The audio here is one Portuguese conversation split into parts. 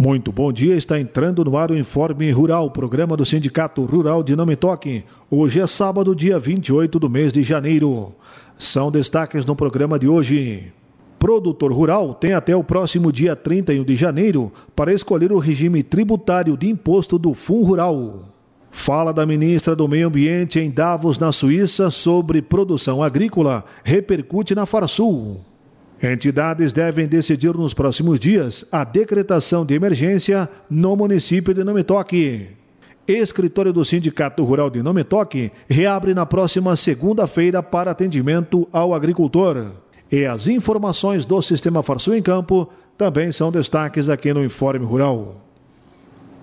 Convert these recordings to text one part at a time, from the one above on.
Muito bom dia, está entrando no ar o Informe Rural, programa do Sindicato Rural de Toque. Hoje é sábado, dia 28 do mês de janeiro. São destaques no programa de hoje. Produtor rural tem até o próximo dia 31 de janeiro para escolher o regime tributário de imposto do Fundo Rural. Fala da ministra do Meio Ambiente em Davos, na Suíça, sobre produção agrícola, repercute na Farsul. Entidades devem decidir nos próximos dias a decretação de emergência no município de Nometoque. Escritório do Sindicato Rural de Nometoque reabre na próxima segunda-feira para atendimento ao agricultor. E as informações do Sistema Farsul em Campo também são destaques aqui no Informe Rural.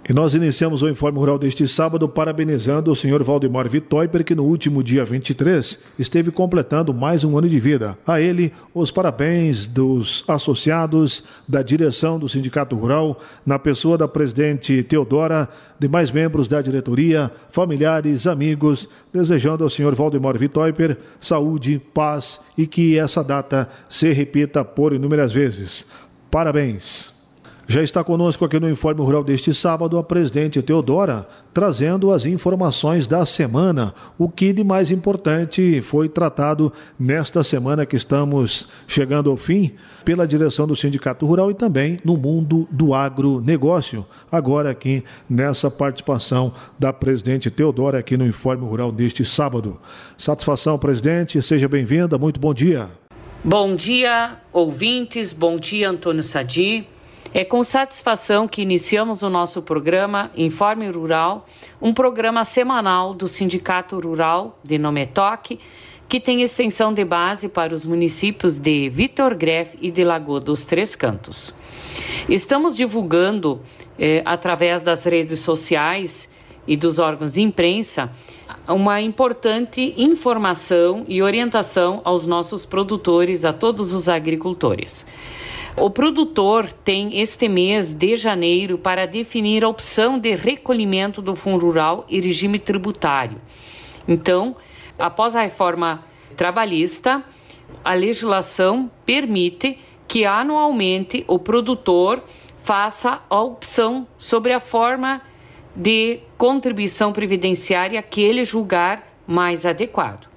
E nós iniciamos o Informe Rural deste sábado parabenizando o senhor Valdemar Vitoiper, que no último dia 23 esteve completando mais um ano de vida. A ele, os parabéns dos associados da direção do Sindicato Rural, na pessoa da presidente Teodora, demais membros da diretoria, familiares, amigos, desejando ao senhor Valdemar Vitoiper saúde, paz e que essa data se repita por inúmeras vezes. Parabéns! Já está conosco aqui no Informe Rural deste sábado a presidente Teodora, trazendo as informações da semana. O que de mais importante foi tratado nesta semana que estamos chegando ao fim, pela direção do Sindicato Rural e também no mundo do agronegócio. Agora aqui nessa participação da presidente Teodora aqui no Informe Rural deste sábado. Satisfação, presidente, seja bem-vinda, muito bom dia. Bom dia, ouvintes, bom dia, Antônio Sadi. É com satisfação que iniciamos o nosso programa Informe Rural, um programa semanal do Sindicato Rural de Nometoque, que tem extensão de base para os municípios de Vitor Greff e de Lagoa dos Três Cantos. Estamos divulgando, eh, através das redes sociais e dos órgãos de imprensa, uma importante informação e orientação aos nossos produtores, a todos os agricultores. O produtor tem este mês de janeiro para definir a opção de recolhimento do Fundo Rural e regime tributário. Então, após a reforma trabalhista, a legislação permite que anualmente o produtor faça a opção sobre a forma de contribuição previdenciária que ele julgar mais adequado.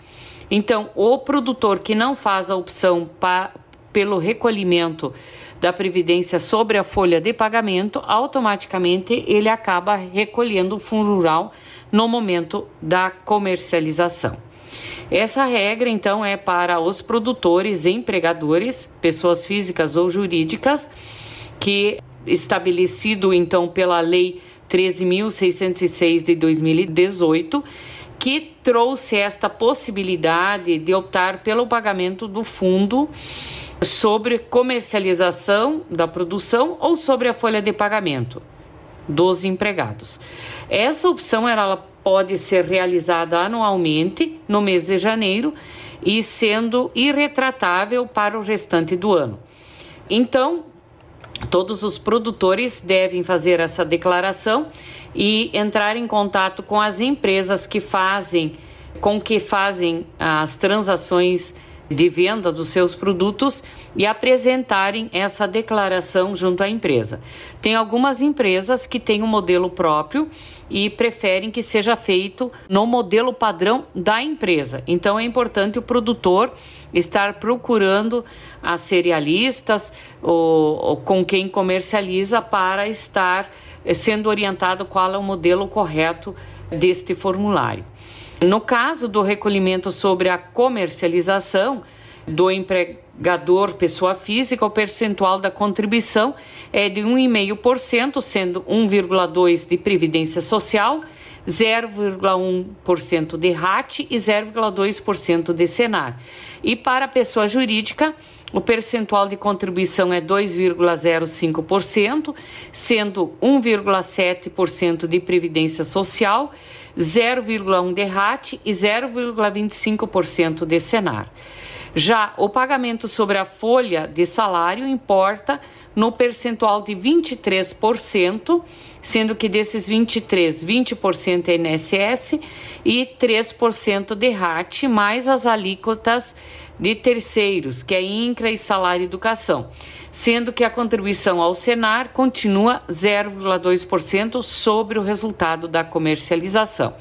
Então, o produtor que não faz a opção pa, pelo recolhimento da Previdência sobre a folha de pagamento, automaticamente ele acaba recolhendo o fundo rural no momento da comercialização. Essa regra, então, é para os produtores empregadores, pessoas físicas ou jurídicas, que estabelecido então pela Lei 13.606 de 2018, que trouxe esta possibilidade de optar pelo pagamento do fundo sobre comercialização da produção ou sobre a folha de pagamento dos empregados. Essa opção ela pode ser realizada anualmente no mês de janeiro e sendo irretratável para o restante do ano. Então, todos os produtores devem fazer essa declaração e entrar em contato com as empresas que fazem com que fazem as transações de venda dos seus produtos e apresentarem essa declaração junto à empresa. Tem algumas empresas que têm um modelo próprio e preferem que seja feito no modelo padrão da empresa. Então é importante o produtor estar procurando as cerealistas ou, ou com quem comercializa para estar eh, sendo orientado qual é o modelo correto deste formulário. No caso do recolhimento sobre a comercialização do empregador pessoa física, o percentual da contribuição é de 1,5%, sendo 1,2% de previdência social, 0,1% de RAT e 0,2% de Senar. E para a pessoa jurídica, o percentual de contribuição é 2,05%, sendo 1,7% de previdência social, 0,1% de RAT e 0,25% de Senar. Já o pagamento sobre a folha de salário importa no percentual de 23%, sendo que desses 23, 20% é INSS e 3% de RAT, mais as alíquotas de terceiros, que é INCRA e Salário Educação, sendo que a contribuição ao Senar continua 0,2% sobre o resultado da comercialização.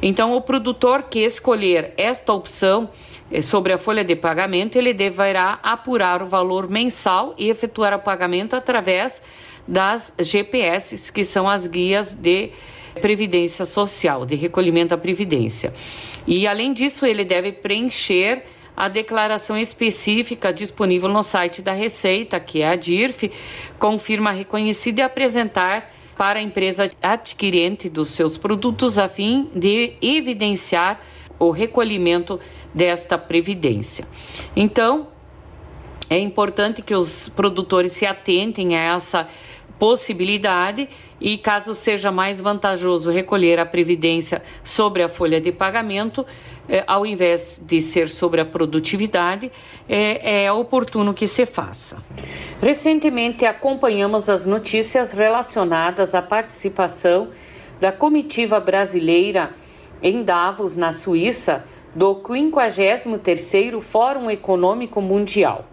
Então, o produtor que escolher esta opção sobre a folha de pagamento, ele deverá apurar o valor mensal e efetuar o pagamento através das GPS, que são as guias de previdência social, de recolhimento à previdência. E além disso, ele deve preencher a declaração específica disponível no site da Receita, que é a DIRF, com firma reconhecida e apresentar para a empresa adquirente dos seus produtos a fim de evidenciar o recolhimento desta previdência. Então, é importante que os produtores se atentem a essa possibilidade e, caso seja mais vantajoso recolher a previdência sobre a folha de pagamento, eh, ao invés de ser sobre a produtividade, é, é oportuno que se faça. Recentemente acompanhamos as notícias relacionadas à participação da comitiva brasileira em Davos, na Suíça, do 53º Fórum Econômico Mundial.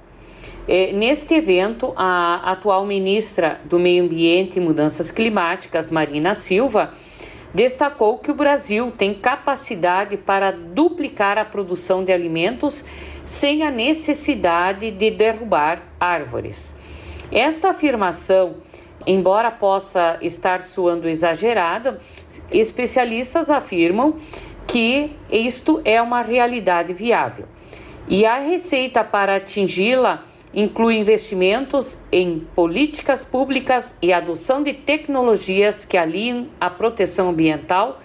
É, neste evento, a atual ministra do Meio Ambiente e Mudanças Climáticas, Marina Silva, destacou que o Brasil tem capacidade para duplicar a produção de alimentos sem a necessidade de derrubar árvores. Esta afirmação, embora possa estar soando exagerada, especialistas afirmam que isto é uma realidade viável. E a receita para atingi-la inclui investimentos em políticas públicas e adoção de tecnologias que aliem a proteção ambiental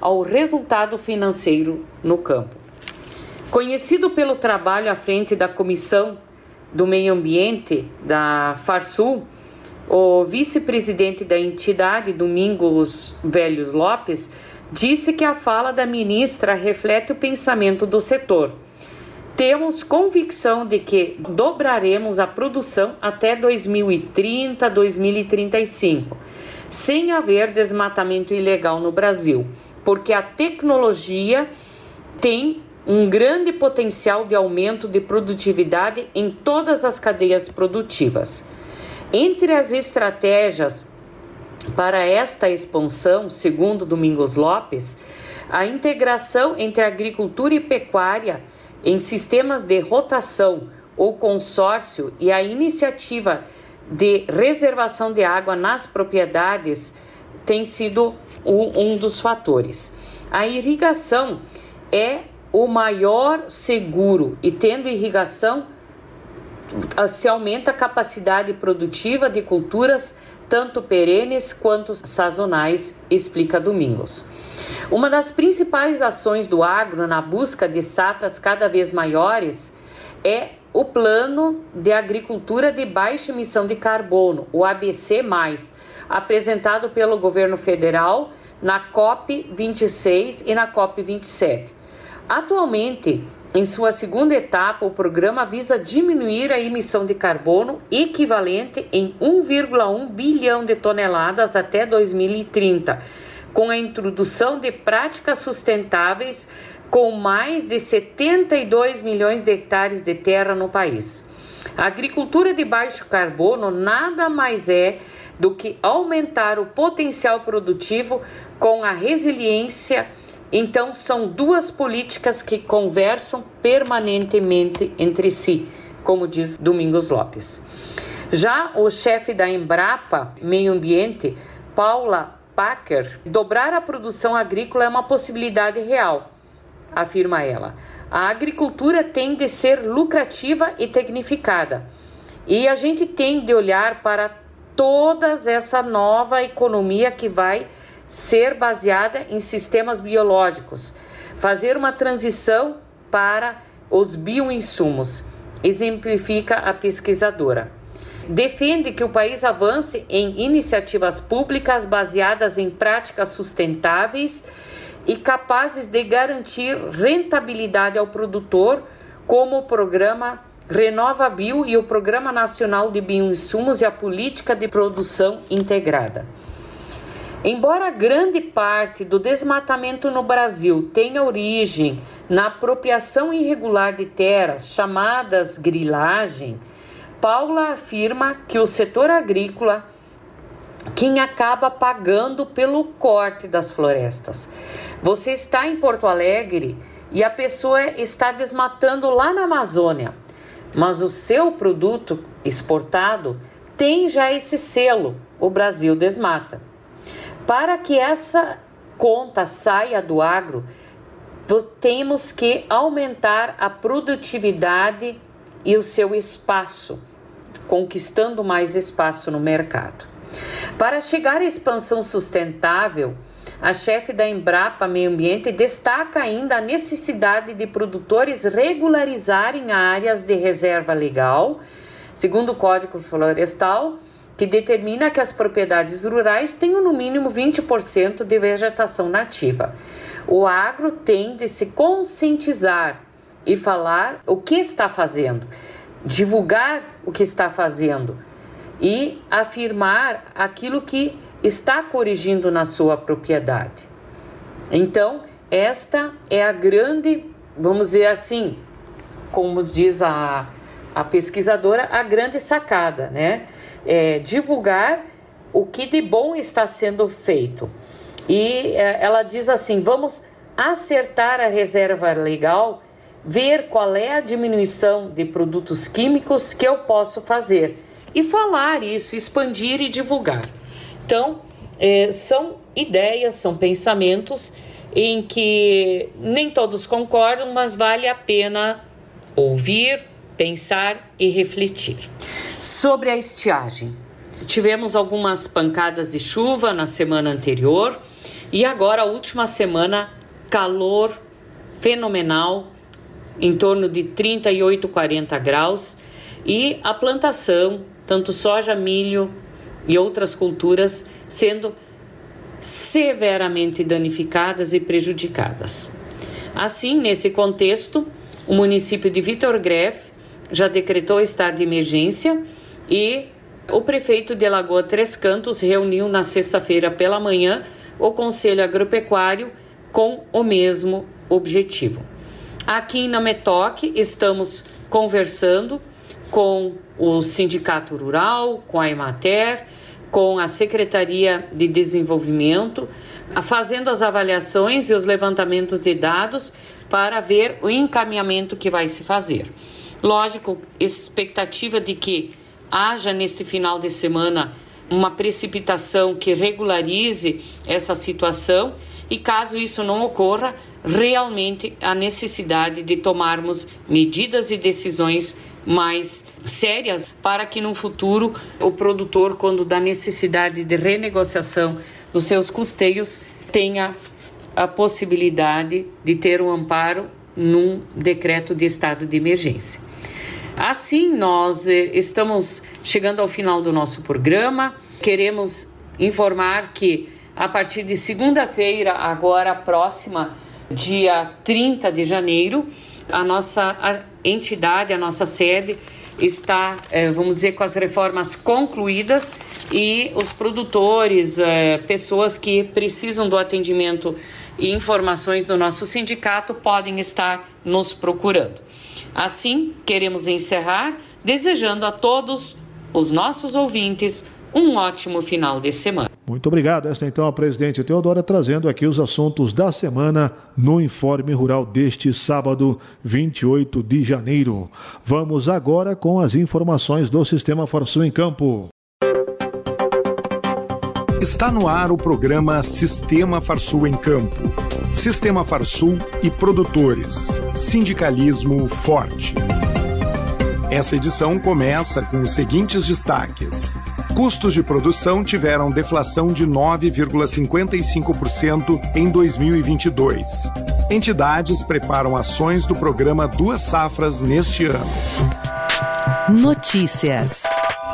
ao resultado financeiro no campo. Conhecido pelo trabalho à frente da Comissão do Meio Ambiente da Farsul, o vice-presidente da entidade, Domingos Velhos Lopes, disse que a fala da ministra reflete o pensamento do setor. Temos convicção de que dobraremos a produção até 2030, 2035, sem haver desmatamento ilegal no Brasil, porque a tecnologia tem um grande potencial de aumento de produtividade em todas as cadeias produtivas. Entre as estratégias para esta expansão, segundo Domingos Lopes, a integração entre agricultura e pecuária em sistemas de rotação ou consórcio e a iniciativa de reservação de água nas propriedades tem sido um dos fatores. A irrigação é o maior seguro e tendo irrigação se aumenta a capacidade produtiva de culturas tanto perenes quanto sazonais, explica Domingos. Uma das principais ações do agro na busca de safras cada vez maiores é o Plano de Agricultura de Baixa Emissão de Carbono, o ABC, apresentado pelo governo federal na COP 26 e na COP 27. Atualmente, em sua segunda etapa, o programa visa diminuir a emissão de carbono equivalente em 1,1 bilhão de toneladas até 2030, com a introdução de práticas sustentáveis com mais de 72 milhões de hectares de terra no país. A agricultura de baixo carbono nada mais é do que aumentar o potencial produtivo com a resiliência então, são duas políticas que conversam permanentemente entre si, como diz Domingos Lopes. Já o chefe da Embrapa Meio Ambiente, Paula Packer, dobrar a produção agrícola é uma possibilidade real, afirma ela. A agricultura tem de ser lucrativa e tecnificada. E a gente tem de olhar para toda essa nova economia que vai ser baseada em sistemas biológicos, fazer uma transição para os bioinsumos, exemplifica a pesquisadora. Defende que o país avance em iniciativas públicas baseadas em práticas sustentáveis e capazes de garantir rentabilidade ao produtor como o programa Renova Bio e o Programa Nacional de Bioinsumos e a Política de Produção Integrada. Embora grande parte do desmatamento no Brasil tenha origem na apropriação irregular de terras, chamadas grilagem, Paula afirma que o setor agrícola quem acaba pagando pelo corte das florestas. Você está em Porto Alegre e a pessoa está desmatando lá na Amazônia, mas o seu produto exportado tem já esse selo, o Brasil desmata. Para que essa conta saia do agro, temos que aumentar a produtividade e o seu espaço, conquistando mais espaço no mercado. Para chegar à expansão sustentável, a chefe da Embrapa Meio Ambiente destaca ainda a necessidade de produtores regularizarem áreas de reserva legal, segundo o Código Florestal, que determina que as propriedades rurais tenham no mínimo 20% de vegetação nativa. O agro tem de se conscientizar e falar o que está fazendo, divulgar o que está fazendo e afirmar aquilo que está corrigindo na sua propriedade. Então, esta é a grande, vamos dizer assim, como diz a, a pesquisadora, a grande sacada, né? É divulgar o que de bom está sendo feito. E é, ela diz assim: vamos acertar a reserva legal, ver qual é a diminuição de produtos químicos que eu posso fazer e falar isso, expandir e divulgar. Então, é, são ideias, são pensamentos em que nem todos concordam, mas vale a pena ouvir, pensar e refletir. Sobre a estiagem, tivemos algumas pancadas de chuva na semana anterior e agora, a última semana, calor fenomenal, em torno de 38, 40 graus, e a plantação tanto soja, milho e outras culturas sendo severamente danificadas e prejudicadas. Assim, nesse contexto, o município de Vitor Greff já decretou estado de emergência e o prefeito de Lagoa Três Cantos reuniu na sexta-feira pela manhã o Conselho Agropecuário com o mesmo objetivo. Aqui em Nametoque estamos conversando com o Sindicato Rural, com a Emater, com a Secretaria de Desenvolvimento, fazendo as avaliações e os levantamentos de dados para ver o encaminhamento que vai se fazer. Lógico, expectativa de que haja neste final de semana uma precipitação que regularize essa situação e caso isso não ocorra, realmente a necessidade de tomarmos medidas e decisões mais sérias para que no futuro o produtor, quando dá necessidade de renegociação dos seus custeios, tenha a possibilidade de ter um amparo num decreto de estado de emergência. Assim, nós eh, estamos chegando ao final do nosso programa. Queremos informar que a partir de segunda-feira, agora próxima, dia 30 de janeiro, a nossa entidade, a nossa sede, está, é, vamos dizer, com as reformas concluídas e os produtores, é, pessoas que precisam do atendimento e informações do nosso sindicato podem estar nos procurando. Assim, queremos encerrar desejando a todos os nossos ouvintes um ótimo final de semana. Muito obrigado. Esta então a presidente Teodora trazendo aqui os assuntos da semana no Informe Rural deste sábado, 28 de janeiro. Vamos agora com as informações do Sistema Farsul em Campo. Está no ar o programa Sistema Farsul em Campo. Sistema Farsul e produtores. Sindicalismo forte. Essa edição começa com os seguintes destaques. Custos de produção tiveram deflação de 9,55% em 2022. Entidades preparam ações do programa Duas Safras neste ano. Notícias.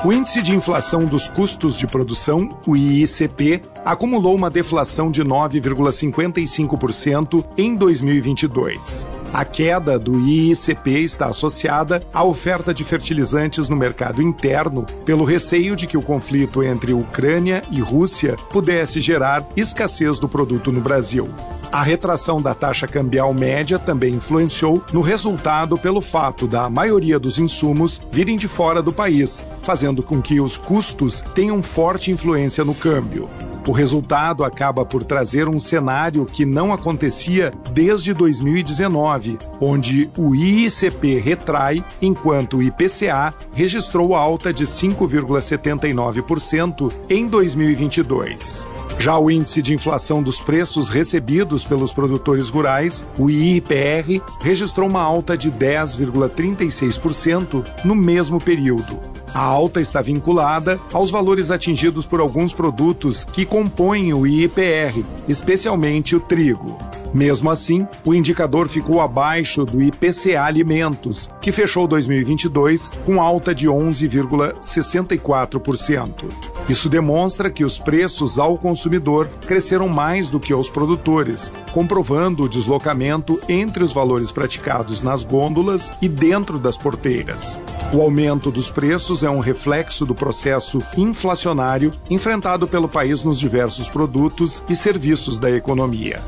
O índice de inflação dos custos de produção, o IICP, acumulou uma deflação de 9,55% em 2022. A queda do IICP está associada à oferta de fertilizantes no mercado interno, pelo receio de que o conflito entre Ucrânia e Rússia pudesse gerar escassez do produto no Brasil. A retração da taxa cambial média também influenciou no resultado pelo fato da maioria dos insumos virem de fora do país, fazendo com que os custos tenham forte influência no câmbio. O resultado acaba por trazer um cenário que não acontecia desde 2019, onde o IICP retrai, enquanto o IPCA registrou alta de 5,79% em 2022. Já o índice de inflação dos preços recebidos pelos produtores rurais, o IIPR, registrou uma alta de 10,36% no mesmo período. A alta está vinculada aos valores atingidos por alguns produtos que compõem o IIPR, especialmente o trigo. Mesmo assim, o indicador ficou abaixo do IPCA Alimentos, que fechou 2022 com alta de 11,64%. Isso demonstra que os preços ao consumidor cresceram mais do que aos produtores, comprovando o deslocamento entre os valores praticados nas gôndolas e dentro das porteiras. O aumento dos preços é um reflexo do processo inflacionário enfrentado pelo país nos diversos produtos e serviços da economia.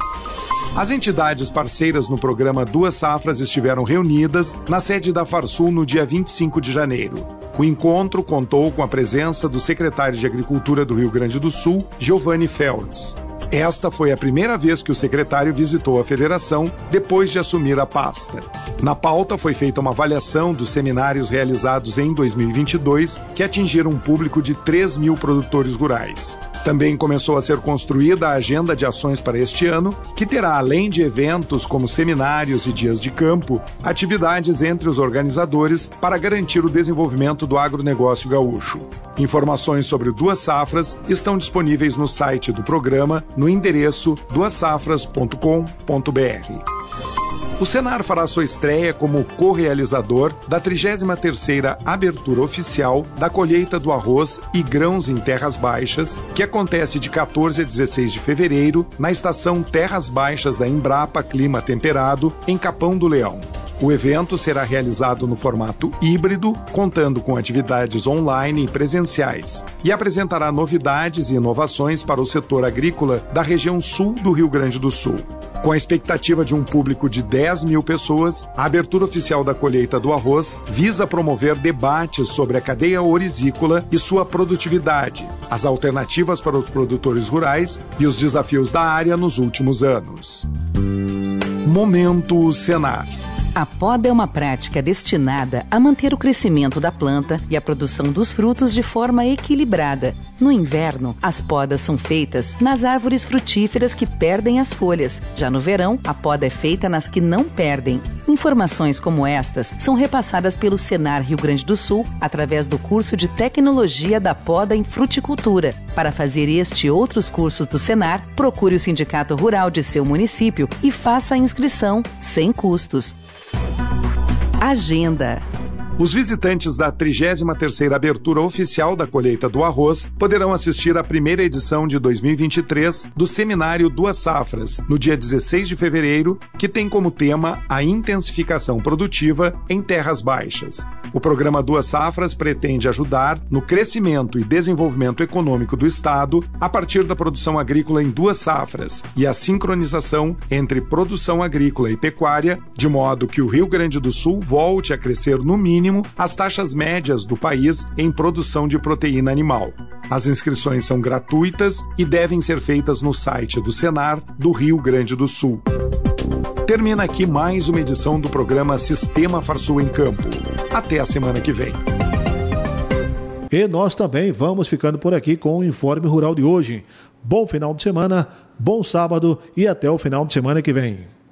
As entidades parceiras no programa Duas Safras estiveram reunidas na sede da Farsul no dia 25 de janeiro. O encontro contou com a presença do secretário de Agricultura do Rio Grande do Sul, Giovanni Feltz. Esta foi a primeira vez que o secretário visitou a federação depois de assumir a pasta. Na pauta foi feita uma avaliação dos seminários realizados em 2022, que atingiram um público de 3 mil produtores rurais. Também começou a ser construída a agenda de ações para este ano, que terá, além de eventos como seminários e dias de campo, atividades entre os organizadores para garantir o desenvolvimento do agronegócio gaúcho. Informações sobre Duas Safras estão disponíveis no site do programa no endereço duassafras.com.br. O Senar fará sua estreia como co-realizador da 33ª abertura oficial da colheita do arroz e grãos em terras baixas, que acontece de 14 a 16 de fevereiro na estação Terras Baixas da Embrapa Clima Temperado, em Capão do Leão. O evento será realizado no formato híbrido, contando com atividades online e presenciais, e apresentará novidades e inovações para o setor agrícola da região sul do Rio Grande do Sul. Com a expectativa de um público de 10 mil pessoas, a abertura oficial da colheita do arroz visa promover debates sobre a cadeia orizícola e sua produtividade, as alternativas para os produtores rurais e os desafios da área nos últimos anos. Momento Senar. A poda é uma prática destinada a manter o crescimento da planta e a produção dos frutos de forma equilibrada. No inverno, as podas são feitas nas árvores frutíferas que perdem as folhas. Já no verão, a poda é feita nas que não perdem. Informações como estas são repassadas pelo Senar Rio Grande do Sul através do curso de Tecnologia da Poda em Fruticultura. Para fazer este e outros cursos do Senar, procure o Sindicato Rural de seu município e faça a inscrição sem custos. Agenda. Os visitantes da 33ª abertura oficial da colheita do arroz poderão assistir à primeira edição de 2023 do seminário Duas Safras, no dia 16 de fevereiro, que tem como tema a intensificação produtiva em terras baixas. O programa Duas Safras pretende ajudar no crescimento e desenvolvimento econômico do estado a partir da produção agrícola em duas safras e a sincronização entre produção agrícola e pecuária, de modo que o Rio Grande do Sul volte a crescer no mínimo mínimo as taxas médias do país em produção de proteína animal. As inscrições são gratuitas e devem ser feitas no site do Senar do Rio Grande do Sul. Termina aqui mais uma edição do programa Sistema Farsul em Campo. Até a semana que vem. E nós também vamos ficando por aqui com o Informe Rural de hoje. Bom final de semana, bom sábado e até o final de semana que vem.